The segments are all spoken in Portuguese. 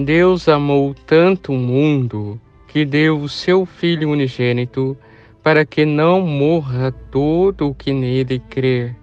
Deus amou tanto o mundo que deu o seu Filho unigênito para que não morra todo o que nele crer,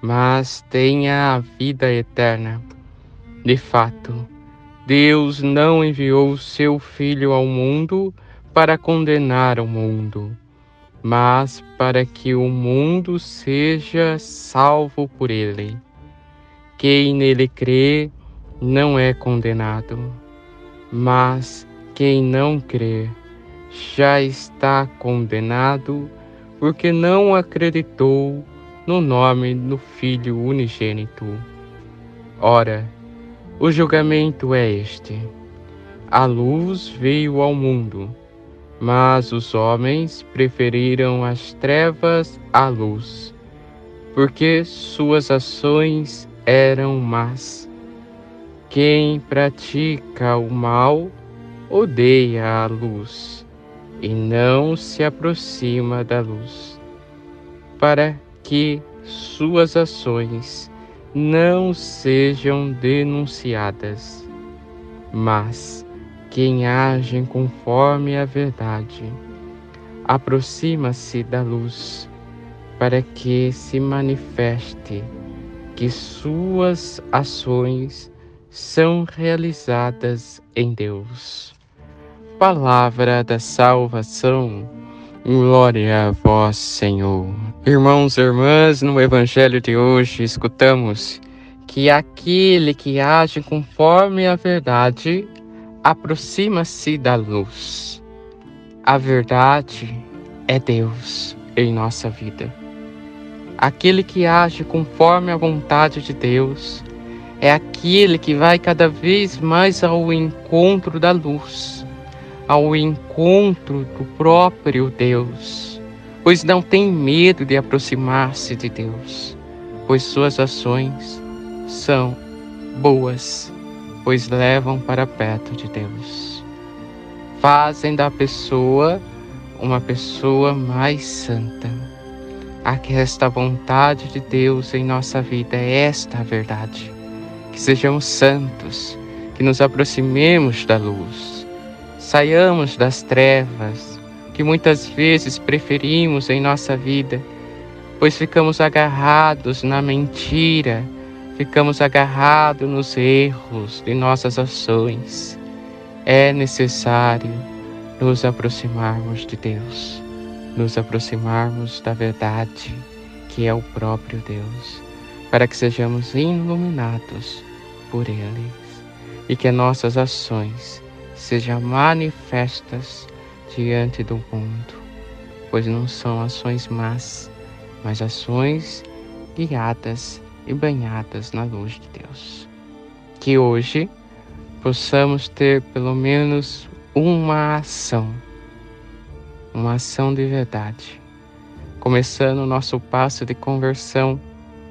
mas tenha a vida eterna. De fato, Deus não enviou o seu Filho ao mundo para condenar o mundo, mas para que o mundo seja salvo por ele. Quem nele crê não é condenado, mas quem não crê já está condenado, porque não acreditou no nome do Filho unigênito. Ora, o julgamento é este: a luz veio ao mundo mas os homens preferiram as trevas à luz, porque suas ações eram más. Quem pratica o mal odeia a luz e não se aproxima da luz, para que suas ações não sejam denunciadas. Mas quem age conforme a verdade aproxima-se da luz para que se manifeste que suas ações são realizadas em Deus. Palavra da salvação. Glória a vós, Senhor. Irmãos e irmãs, no Evangelho de hoje escutamos que aquele que age conforme a verdade aproxima-se da luz. A verdade é Deus em nossa vida. Aquele que age conforme a vontade de Deus é aquele que vai cada vez mais ao encontro da luz, ao encontro do próprio Deus, pois não tem medo de aproximar-se de Deus, pois suas ações são boas pois levam para perto de Deus. Fazem da pessoa uma pessoa mais santa. Aqui esta vontade de Deus em nossa vida é esta a verdade. Que sejamos santos, que nos aproximemos da luz, saiamos das trevas, que muitas vezes preferimos em nossa vida, pois ficamos agarrados na mentira, ficamos agarrados nos erros de nossas ações. É necessário nos aproximarmos de Deus, nos aproximarmos da verdade, que é o próprio Deus, para que sejamos iluminados por Ele e que nossas ações sejam manifestas diante do mundo, pois não são ações más, mas ações guiadas e banhadas na luz de Deus. Que hoje possamos ter pelo menos uma ação, uma ação de verdade, começando o nosso passo de conversão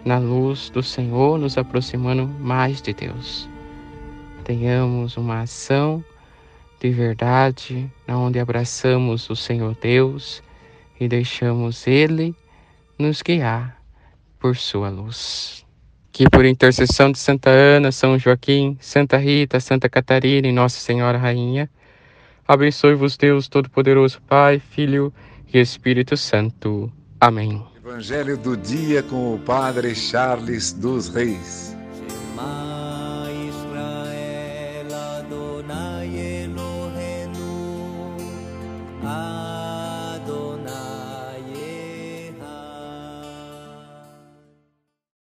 na luz do Senhor, nos aproximando mais de Deus. Tenhamos uma ação de verdade, onde abraçamos o Senhor Deus e deixamos Ele nos guiar por sua luz. Que por intercessão de Santa Ana, São Joaquim, Santa Rita, Santa Catarina e Nossa Senhora Rainha, abençoe-vos Deus Todo-Poderoso, Pai, Filho e Espírito Santo. Amém. Evangelho do dia com o Padre Charles dos Reis. Israel Adonai Eloheinu